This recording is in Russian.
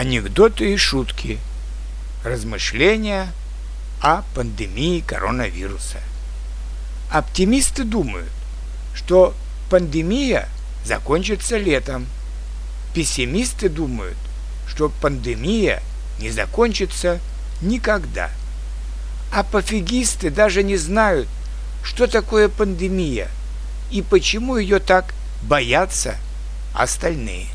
Анекдоты и шутки. Размышления о пандемии коронавируса. Оптимисты думают, что пандемия закончится летом. Пессимисты думают, что пандемия не закончится никогда. А пофигисты даже не знают, что такое пандемия и почему ее так боятся остальные.